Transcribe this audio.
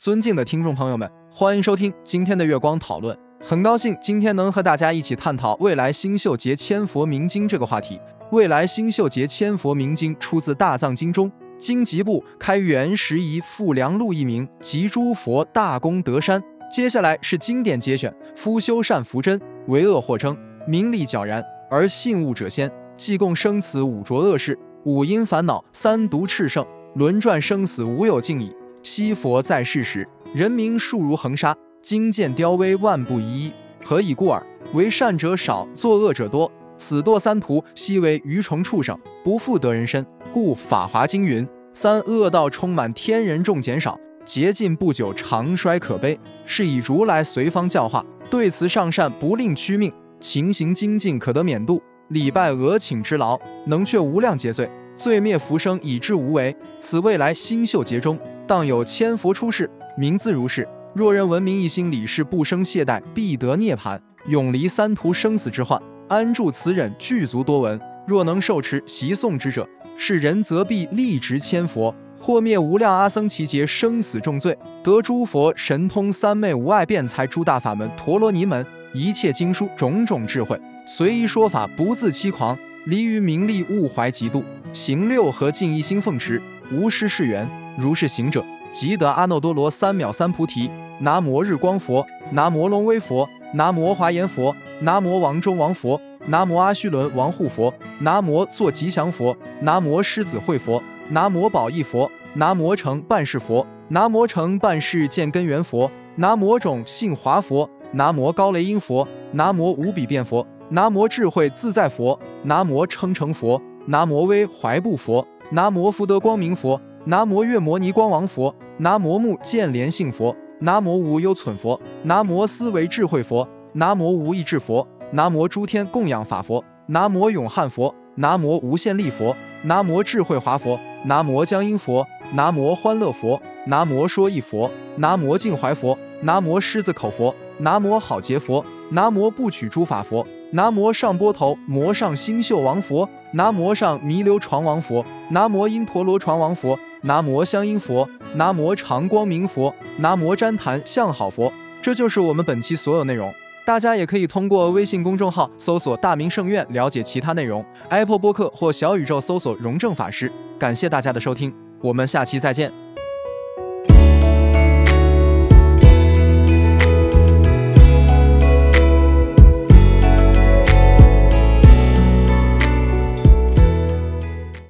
尊敬的听众朋友们，欢迎收听今天的月光讨论。很高兴今天能和大家一起探讨未来星宿节千佛明经这个话题。未来星宿节千佛明经出自大藏经中，经集部开元十仪复良录一名，集诸佛大功德山。接下来是经典节选：夫修善福真，为恶或称，名利皎然，而信物者先。既共生此五浊恶世，五阴烦恼，三毒炽盛，轮转生死无有尽矣。昔佛在世时，人民数如恒沙，精见雕微，万不一一。何以故耳？为善者少，作恶者多。此堕三途，悉为愚虫畜生，不复得人身。故《法华经》云：三恶道充满，天人众减少，竭尽不久，长衰可悲。是以如来随方教化，对此上善不令屈命，勤行精进可得免度。礼拜额请之劳，能却无量劫罪。罪灭福生，以至无为。此未来星宿劫中，当有千佛出世，名字如是。若人闻名一心理事，不生懈怠，必得涅槃，永离三途生死之患。安住此忍，具足多闻。若能受持习诵之者，是人则必立直千佛，或灭无量阿僧祇劫生死重罪，得诸佛神通三昧无碍辩才诸大法门陀罗尼门一切经书种种智慧，随意说法，不自欺狂。离于名利，勿怀嫉妒，行六合，尽一心奉持，无失是缘。如是行者，即得阿耨多罗三藐三菩提。南无日光佛，南无龙威佛，南无华严佛，南无王中王佛，南无阿须伦王护佛，南无作吉祥佛，南无狮子会佛，南无宝义佛，南无成办事佛，南无成办事见根源佛，南无种性华佛，南无高雷音佛，南无无比变佛。南无智慧自在佛，南无称成佛，南无威怀不佛，南无福德光明佛，南无月摩尼光王佛，南无目见莲性佛，南无无忧存佛，南无思维智慧佛，南无无意智佛，南无诸天供养法佛，南无永汉佛，南无无限力佛，南无智慧华佛，南无江音佛，南无欢乐佛，南无说意佛，南无净怀佛，南无狮子口佛，南无好劫佛，南无不取诸法佛。南无上波头摩上星宿王佛，南无上弥留床王佛，南无因陀罗床王佛，拿摩香音佛，拿摩常光明佛，拿摩旃檀相好佛。这就是我们本期所有内容。大家也可以通过微信公众号搜索“大明圣院”了解其他内容，Apple 播客或小宇宙搜索“荣正法师”。感谢大家的收听，我们下期再见。